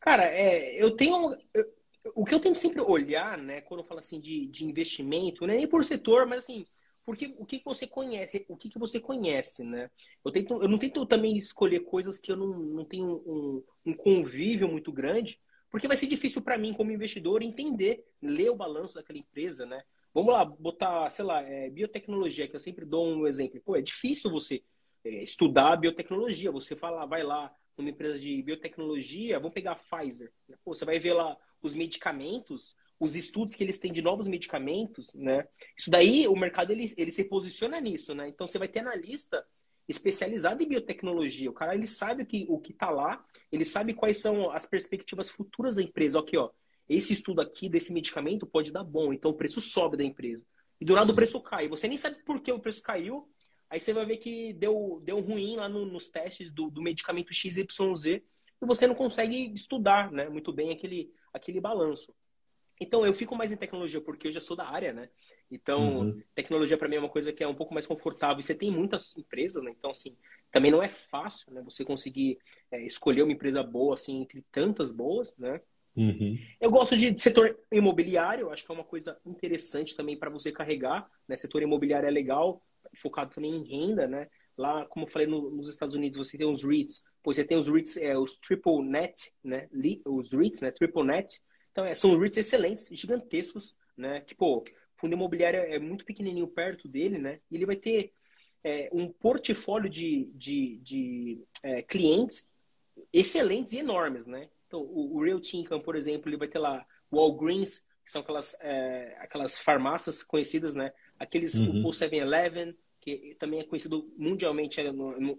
Cara, é, eu tenho. Eu, o que eu tento sempre olhar, né, quando eu falo assim de, de investimento, não é nem por setor, mas assim, porque o que, que você conhece, o que, que você conhece, né? Eu, tento, eu não tento também escolher coisas que eu não, não tenho um, um convívio muito grande, porque vai ser difícil para mim, como investidor, entender, ler o balanço daquela empresa, né? Vamos lá, botar, sei lá, é, biotecnologia, que eu sempre dou um exemplo. Pô, é difícil você é, estudar biotecnologia. Você fala, vai lá numa empresa de biotecnologia, vamos pegar a Pfizer. Pô, você vai ver lá os medicamentos, os estudos que eles têm de novos medicamentos, né? Isso daí, o mercado, ele, ele se posiciona nisso, né? Então, você vai ter analista especializado em biotecnologia. O cara, ele sabe o que o que tá lá, ele sabe quais são as perspectivas futuras da empresa. Aqui, ó, esse estudo aqui desse medicamento pode dar bom, então o preço sobe da empresa. E do lado o preço cai. Você nem sabe por que o preço caiu, aí você vai ver que deu, deu ruim lá no, nos testes do, do medicamento XYZ e você não consegue estudar né, muito bem aquele, aquele balanço. Então, eu fico mais em tecnologia porque eu já sou da área, né? Então, uhum. tecnologia para mim é uma coisa que é um pouco mais confortável. E você tem muitas empresas, né? Então, assim, também não é fácil, né? Você conseguir é, escolher uma empresa boa, assim, entre tantas boas, né? Uhum. Eu gosto de setor imobiliário, acho que é uma coisa interessante também para você carregar, né? Setor imobiliário é legal, focado também em renda, né? Lá, como eu falei, no, nos Estados Unidos você tem os REITs, pois você tem os REITs, é, os triple net, né? Os REITs, né? Triple net, então, é, são REITs excelentes, gigantescos, né? Que, pô, fundo imobiliário é muito pequenininho perto dele, né? E ele vai ter é, um portfólio de, de, de é, clientes excelentes e enormes, né? Então, o, o Realty Income, por exemplo, ele vai ter lá Walgreens, que são aquelas, é, aquelas farmácias conhecidas, né? Aqueles, uhum. o 7-Eleven, que também é conhecido mundialmente, é,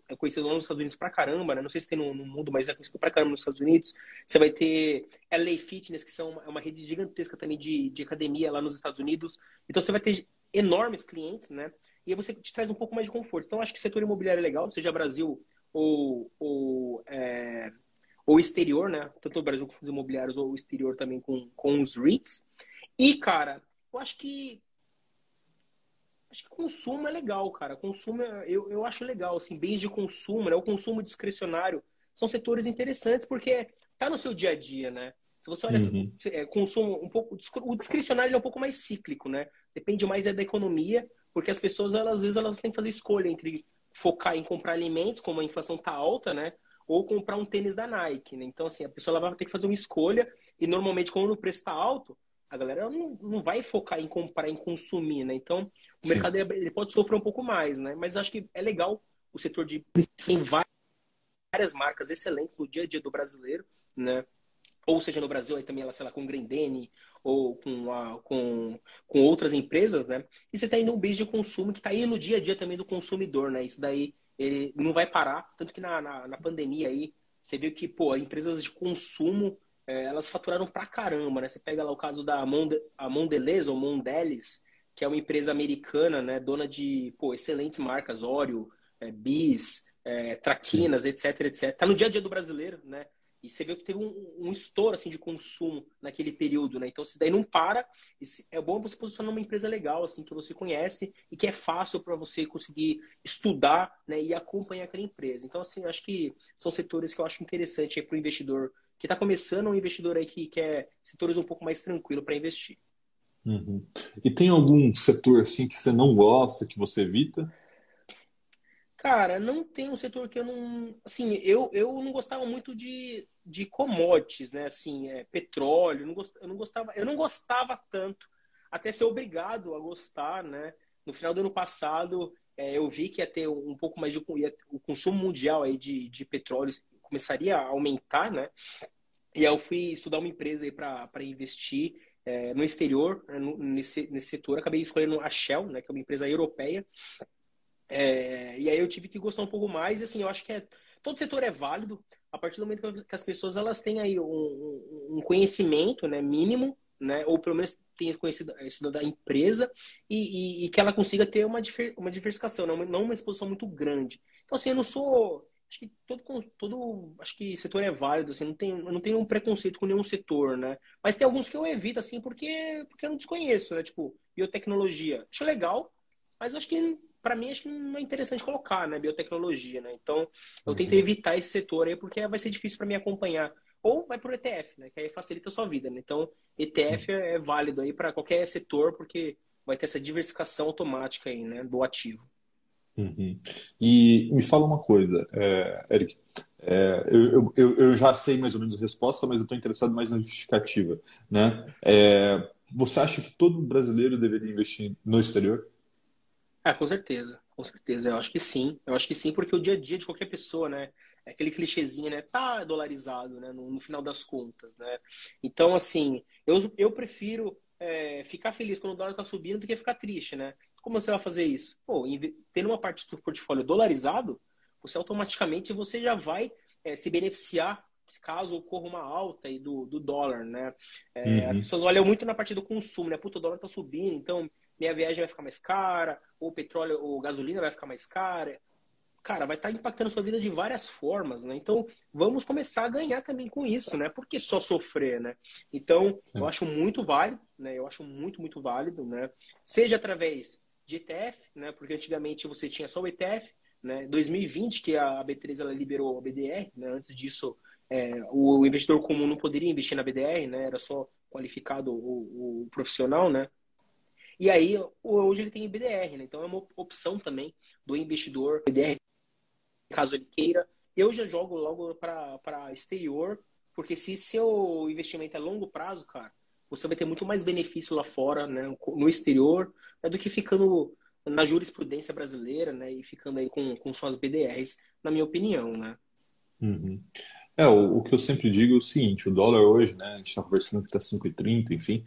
é conhecido nos Estados Unidos pra caramba, né? Não sei se tem no, no, mundo, mas é conhecido pra caramba nos Estados Unidos. Você vai ter LA Fitness, que são uma, é uma rede gigantesca também de, de academia lá nos Estados Unidos. Então você vai ter enormes clientes, né? E aí você te traz um pouco mais de conforto. Então acho que o setor imobiliário é legal, seja Brasil ou, ou, é, ou exterior, né? Tanto o Brasil com fundos imobiliários ou o exterior também com, com os REITs. E, cara, eu acho que Acho que consumo é legal, cara. Consumo é, eu, eu acho legal, assim, bens de consumo, né? O consumo discricionário são setores interessantes porque tá no seu dia a dia, né? Se você olha uhum. é, consumo um pouco, o discricionário é um pouco mais cíclico, né? Depende mais é da economia, porque as pessoas elas, às vezes elas têm que fazer escolha entre focar em comprar alimentos, como a inflação tá alta, né? Ou comprar um tênis da Nike, né? Então assim, a pessoa ela vai ter que fazer uma escolha e normalmente quando o preço está alto, a galera não, não vai focar em comprar, em consumir, né? Então, o Sim. mercado ele pode sofrer um pouco mais, né? Mas acho que é legal o setor de tem várias marcas excelentes no dia a dia do brasileiro, né? Ou seja, no Brasil aí também ela, sei lá, com Grendene ou com, a, com, com outras empresas, né? E você está indo um base de consumo que está aí no dia a dia também do consumidor, né? Isso daí ele não vai parar, tanto que na, na, na pandemia aí você viu que, pô, empresas de consumo é, elas faturaram pra caramba, né? Você pega lá o caso da Monde, a Mondelez ou Mondelez, que é uma empresa americana, né? Dona de pô, excelentes marcas, Oreo, é, Bis, é, Traquinas, etc, etc. Tá no dia a dia do brasileiro, né? E você vê que teve um, um estouro assim, de consumo naquele período, né? Então, se daí não para, é bom você posicionar numa empresa legal, assim, que você conhece e que é fácil para você conseguir estudar né, e acompanhar aquela empresa. Então, assim, acho que são setores que eu acho interessante para o investidor que está começando, um investidor aí que quer setores um pouco mais tranquilo para investir. Uhum. E tem algum setor assim que você não gosta, que você evita? Cara, não tem um setor que eu não. Assim, eu, eu não gostava muito de, de commodities, né? Assim, é, petróleo, não gost, eu não gostava, eu não gostava tanto, até ser obrigado a gostar, né? No final do ano passado, é, eu vi que ia ter um pouco mais de ia, o consumo mundial aí de, de petróleo começaria a aumentar, né? E aí eu fui estudar uma empresa aí para investir é, no exterior, né, nesse, nesse setor. Acabei escolhendo a Shell, né? Que é uma empresa europeia. É, e aí eu tive que gostar um pouco mais. Assim, eu acho que é, todo setor é válido a partir do momento que as pessoas elas têm aí um, um conhecimento né, mínimo, né, ou pelo menos tenha conhecido isso da empresa e, e, e, que ela consiga ter uma, uma diversificação, não, não uma exposição muito grande. Então, assim, eu não sou. Acho que todo, todo acho que setor é válido, assim, não tem, eu não tenho um preconceito com nenhum setor, né? Mas tem alguns que eu evito, assim, porque, porque eu não desconheço, né? Tipo, biotecnologia. Acho legal, mas acho que para mim acho que não é interessante colocar, né, biotecnologia, né? Então, eu uhum. tento evitar esse setor aí porque vai ser difícil para mim acompanhar. Ou vai para o ETF, né, que aí facilita a sua vida, né? Então, ETF uhum. é válido aí para qualquer setor porque vai ter essa diversificação automática aí, né, do ativo. Uhum. E me fala uma coisa, é, Eric. É, eu, eu, eu, já sei mais ou menos a resposta, mas eu estou interessado mais na justificativa. Né? É, você acha que todo brasileiro deveria investir no exterior? Ah, com certeza, com certeza. Eu acho que sim. Eu acho que sim, porque o dia a dia de qualquer pessoa, né? É aquele clichêzinho, né? Tá dolarizado, né? No, no final das contas, né? Então, assim, eu, eu prefiro é, ficar feliz quando o dólar tá subindo do que ficar triste, né? Como você vai fazer isso? Pô, tendo uma parte do portfólio dolarizado, você automaticamente você já vai é, se beneficiar caso ocorra uma alta aí do, do dólar, né? É, uhum. As pessoas olham muito na parte do consumo, né? Puta, o dólar tá subindo, então minha viagem vai ficar mais cara, ou o petróleo ou gasolina vai ficar mais cara. Cara, vai estar tá impactando sua vida de várias formas, né? Então, vamos começar a ganhar também com isso, né? Por que só sofrer, né? Então, eu acho muito válido, né? Eu acho muito, muito válido, né? Seja através de ETF, né? Porque antigamente você tinha só o ETF, né? 2020 que a B3 ela liberou a BDR, né? Antes disso, é, o investidor comum não poderia investir na BDR, né? Era só qualificado o, o profissional, né? E aí, hoje ele tem BDR, né? Então é uma opção também do investidor BDR, caso ele queira. Eu já jogo logo para exterior, porque se seu investimento é longo prazo, cara, você vai ter muito mais benefício lá fora, né, no exterior, né, do que ficando na jurisprudência brasileira, né, e ficando aí com, com suas BDRs, na minha opinião, né. Uhum. É, o, o, que eu sempre digo é o seguinte, o dólar hoje, né, a gente está conversando que está 5,30, enfim,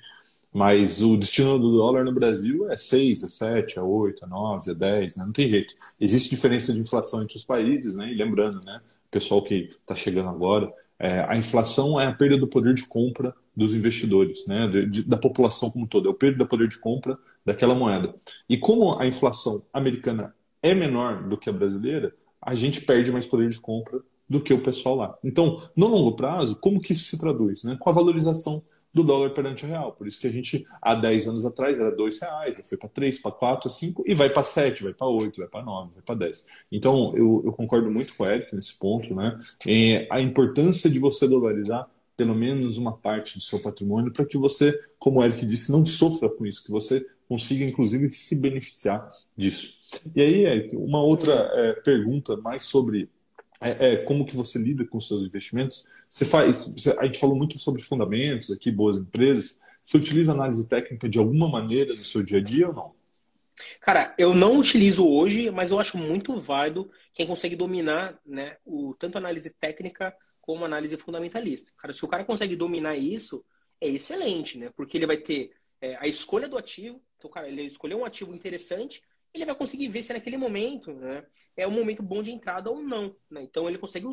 mas o destino do dólar no Brasil é 6, é 7, é 8, é 9, é 10, né? não tem jeito. Existe diferença de inflação entre os países, né? e lembrando, né, o pessoal que está chegando agora, é, a inflação é a perda do poder de compra dos investidores, né? De, de, da população como todo, é o perda do poder de compra daquela moeda. E como a inflação americana é menor do que a brasileira, a gente perde mais poder de compra do que o pessoal lá. Então, no longo prazo, como que isso se traduz? Né? Com a valorização do dólar perante o real. Por isso que a gente, há 10 anos atrás, era 2 reais, foi para 3, para 4, 5, e vai para 7, vai para 8, vai para 9, vai para 10. Então, eu, eu, concordo muito com o Eric nesse ponto, né? É, a importância de você dolarizar pelo menos uma parte do seu patrimônio para que você, como o Eric disse, não sofra com isso, que você consiga, inclusive, se beneficiar disso. E aí, Eric, uma outra é, pergunta mais sobre é, é, como que você lida com seus investimentos. Você faz, você, a gente falou muito sobre fundamentos aqui, boas empresas. Você utiliza análise técnica de alguma maneira no seu dia a dia ou não? Cara, eu não utilizo hoje, mas eu acho muito válido quem consegue dominar né, o, tanto análise técnica como análise fundamentalista. Cara, se o cara consegue dominar isso, é excelente, né? Porque ele vai ter é, a escolha do ativo. Então, cara, ele escolheu um ativo interessante, ele vai conseguir ver se naquele momento né, é um momento bom de entrada ou não. Né? Então ele consegue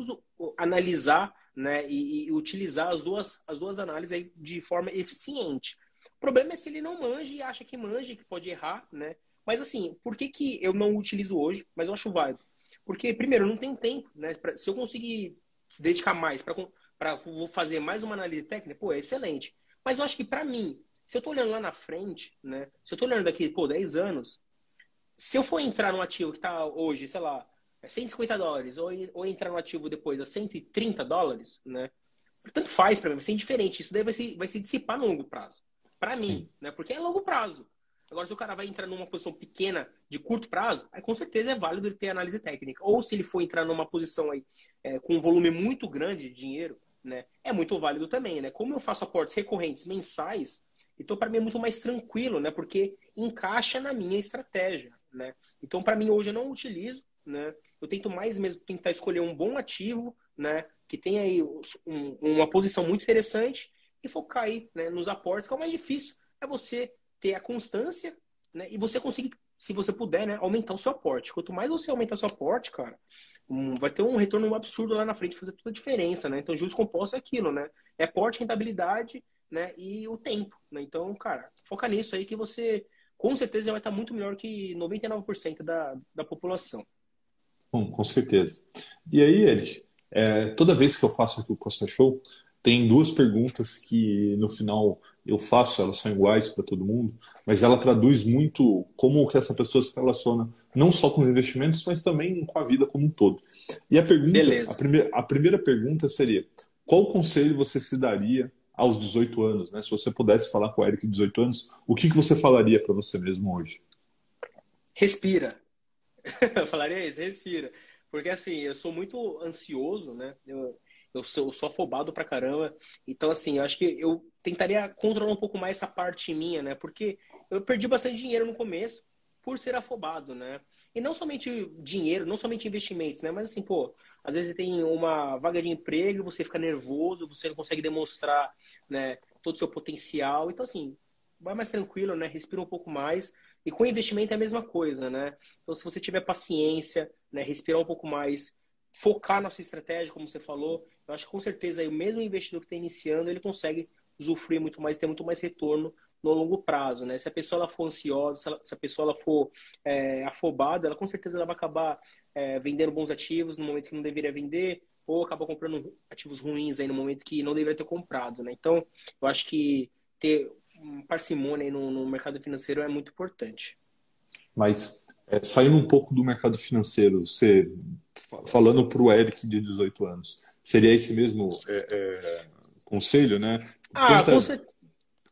analisar né, e, e, utilizar as duas, as duas análises de forma eficiente. O problema é se ele não manja e acha que manja, que pode errar, né? Mas assim, por que, que eu não utilizo hoje, mas eu acho válido? Porque, primeiro, eu não tenho tempo, né? Pra, se eu conseguir se dedicar mais para fazer mais uma análise técnica, pô, é excelente. Mas eu acho que para mim, se eu estou olhando lá na frente, né? Se eu estou olhando daqui, pô, 10 anos, se eu for entrar num ativo que está hoje, sei lá, 150 é dólares, ou, ou entrar no ativo depois a 130 dólares, né? Tanto faz para mim, vai ser indiferente. Isso daí vai se, vai se dissipar no longo prazo. Para mim, Sim. né? Porque é longo prazo. Agora, se o cara vai entrar numa posição pequena de curto prazo, aí com certeza é válido ele ter análise técnica. Ou se ele for entrar numa posição aí é, com um volume muito grande de dinheiro, né? É muito válido também, né? Como eu faço aportes recorrentes mensais, então, para mim é muito mais tranquilo, né? Porque encaixa na minha estratégia, né? Então, para mim, hoje eu não utilizo, né? Eu tento mais mesmo tentar escolher um bom ativo, né? Que tenha aí um, uma posição muito interessante e focar aí né, nos aportes, que é o mais difícil. É você ter a constância, né? E você conseguir, se você puder, né? Aumentar o seu aporte. Quanto mais você aumentar o seu aporte, cara, um, vai ter um retorno absurdo lá na frente, fazer toda a diferença, né? Então, juros compostos é aquilo, né? É aporte, rentabilidade né? E o tempo, né? Então, cara, foca nisso aí que você com certeza vai estar muito melhor que 99% da, da população. Bom, com certeza. E aí, Eric, é, toda vez que eu faço aqui o Costa Show, tem duas perguntas que no final eu faço, elas são iguais para todo mundo, mas ela traduz muito como que essa pessoa se relaciona, não só com os investimentos, mas também com a vida como um todo. E a pergunta, a, primeira, a primeira pergunta seria: qual conselho você se daria aos 18 anos, né? Se você pudesse falar com o Eric de 18 anos, o que, que você falaria para você mesmo hoje? Respira. eu falaria isso, respira. Porque assim, eu sou muito ansioso, né? Eu, eu sou, eu sou afobado pra caramba. Então, assim, eu acho que eu tentaria controlar um pouco mais essa parte minha, né? Porque eu perdi bastante dinheiro no começo por ser afobado, né? E não somente dinheiro, não somente investimentos, né? Mas assim, pô, às vezes tem uma vaga de emprego, você fica nervoso, você não consegue demonstrar né, todo o seu potencial. Então, assim, vai mais tranquilo, né? Respira um pouco mais. E com investimento é a mesma coisa, né? Então, se você tiver paciência, né, respirar um pouco mais, focar na sua estratégia, como você falou, eu acho que com certeza aí, o mesmo investidor que está iniciando, ele consegue usufruir muito mais, ter muito mais retorno no longo prazo, né? Se a pessoa ela for ansiosa, se, ela, se a pessoa ela for é, afobada, ela com certeza ela vai acabar é, vendendo bons ativos no momento que não deveria vender, ou acaba comprando ativos ruins aí no momento que não deveria ter comprado, né? Então, eu acho que ter parcimônia aí no, no mercado financeiro é muito importante. Mas é, saindo um pouco do mercado financeiro, você falando para o Eric de 18 anos, seria esse mesmo é, é, conselho, né? Ah, Tenta... com certeza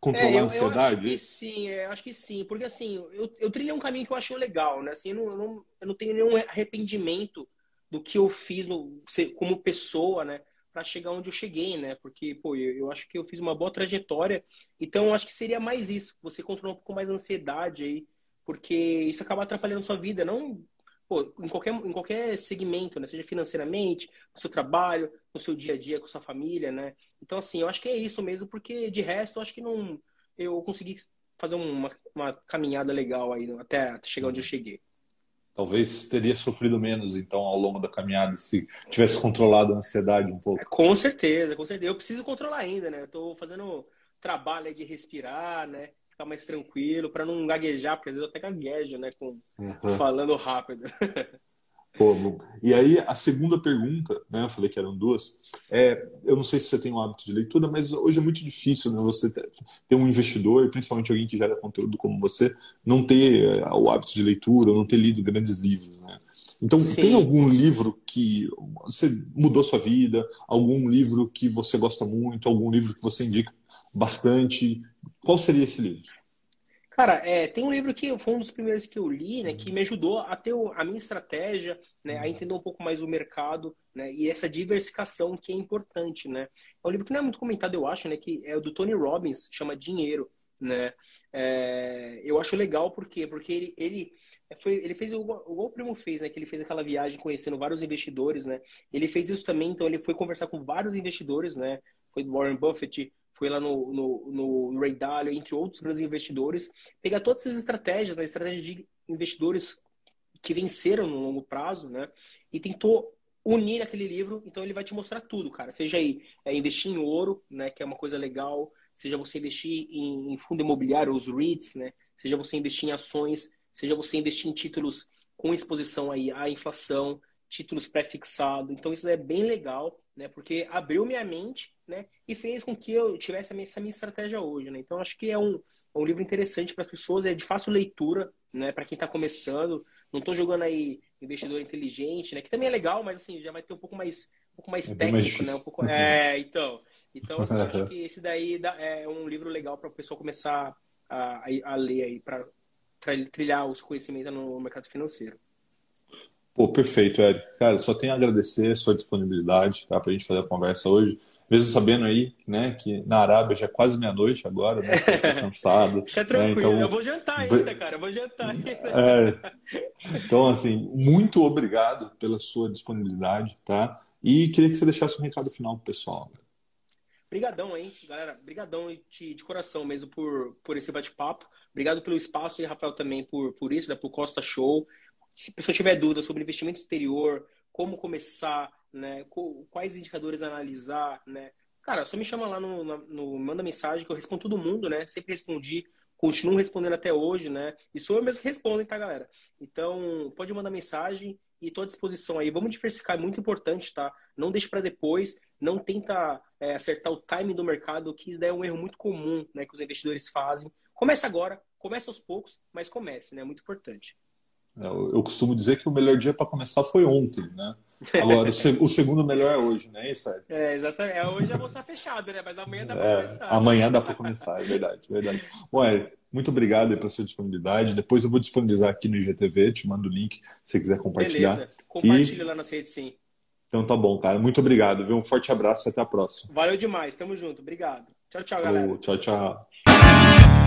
controlar é, eu, a ansiedade? Eu acho que sim, é, acho que sim. Porque assim, eu, eu trilhei um caminho que eu achei legal, né? Assim, eu não, eu não, eu não tenho nenhum arrependimento do que eu fiz no, como pessoa, né? Para chegar onde eu cheguei, né? Porque, pô, eu, eu, acho que eu fiz uma boa trajetória. Então, eu acho que seria mais isso. Você controlar um pouco mais a ansiedade aí. Porque isso acaba atrapalhando a sua vida. Não pô, em qualquer, em qualquer segmento, né? Seja financeiramente, no seu trabalho, no seu dia a dia com sua família, né? Então, assim, eu acho que é isso mesmo, porque de resto, eu acho que não. Eu consegui fazer uma, uma caminhada legal aí até chegar onde eu cheguei. Talvez teria sofrido menos, então, ao longo da caminhada, se tivesse controlado a ansiedade um pouco. É, com certeza, com certeza. Eu preciso controlar ainda, né? Eu tô fazendo trabalho de respirar, né? Ficar mais tranquilo, para não gaguejar, porque às vezes eu até gaguejo, né, com, uhum. falando rápido. Pô, e aí a segunda pergunta, né, eu falei que eram duas, é, eu não sei se você tem um hábito de leitura, mas hoje é muito difícil né, você ter, um investidor, principalmente alguém que gera conteúdo como você, não ter é, o hábito de leitura, não ter lido grandes livros, né? Então, Sim. tem algum livro que você mudou sua vida, algum livro que você gosta muito, algum livro que você indica bastante qual seria esse livro? Cara, é, tem um livro que foi um dos primeiros que eu li, né, que me ajudou a ter a minha estratégia, né, a entender um pouco mais o mercado, né, e essa diversificação que é importante, né. É um livro que não é muito comentado, eu acho, né, que é o do Tony Robbins, chama Dinheiro, né. É, eu acho legal por quê? Porque ele, ele foi, ele fez o, o primo fez, né, que ele fez aquela viagem conhecendo vários investidores, né. Ele fez isso também, então ele foi conversar com vários investidores, né. Foi Warren Buffett, lá no, no, no Ray Dalio, entre outros grandes investidores, pegar todas essas estratégias, né, estratégias de investidores que venceram no longo prazo, né, e tentou unir aquele livro, então ele vai te mostrar tudo, cara. Seja aí é, investir em ouro, né, que é uma coisa legal, seja você investir em, em fundo imobiliário, os REITs, né, seja você investir em ações, seja você investir em títulos com exposição aí à inflação, títulos pré-fixado. Então isso é bem legal, né? Porque abriu minha mente, né? E fez com que eu tivesse essa minha estratégia hoje, né? Então acho que é um, é um livro interessante para as pessoas, é de fácil leitura, né? Para quem está começando. Não estou jogando aí investidor inteligente, né? Que também é legal, mas assim já vai ter um pouco mais, um pouco mais é técnico, né? Um pouco, é, então. Então assim, acho que esse daí é um livro legal para o pessoal começar a, a, ler aí para trilhar os conhecimentos no mercado financeiro. Pô, perfeito, Eric. Cara, só tenho a agradecer a sua disponibilidade tá, para a gente fazer a conversa hoje. Mesmo sabendo aí, né, que na Arábia já é quase meia-noite agora, né? Tá cansado. Fica né, tranquilo, né, então... eu vou jantar ainda, cara, eu vou jantar ainda. É... Então, assim, muito obrigado pela sua disponibilidade, tá? E queria que você deixasse um recado final pro pessoal. Obrigadão, hein, galera. Obrigadão de, de coração mesmo por, por esse bate-papo. Obrigado pelo espaço e, Rafael, também por, por isso, né, por Costa Show. Se a pessoa tiver dúvida sobre investimento exterior, como começar, né, quais indicadores analisar, né, cara, só me chama lá no, no, no manda mensagem que eu respondo todo mundo, né? Sempre respondi, continuo respondendo até hoje, né? E sou eu mesmo que respondo, tá, galera? Então, pode mandar mensagem e estou à disposição aí. Vamos diversificar, é muito importante, tá? Não deixe para depois, não tenta é, acertar o timing do mercado, que isso daí é um erro muito comum, né, que os investidores fazem. Comece agora, comece aos poucos, mas comece, né? É muito importante. É, eu costumo dizer que o melhor dia para começar foi ontem, né? Agora, o, segundo melhor é hoje, né? Isso aí. É, exatamente. É, hoje a bolsa está fechada, né? Mas amanhã dá para é, começar. Amanhã dá para começar, é verdade, verdade. Bom, é, muito obrigado pela sua disponibilidade. Depois eu vou disponibilizar aqui no IGTV, te mando o link se você quiser compartilhar. Beleza. Compartilha e... lá nas redes, sim. Então tá bom, cara. Muito obrigado, viu? Um forte abraço e até a próxima. Valeu demais. Tamo junto. Obrigado. Tchau, tchau, galera. tchau, tchau.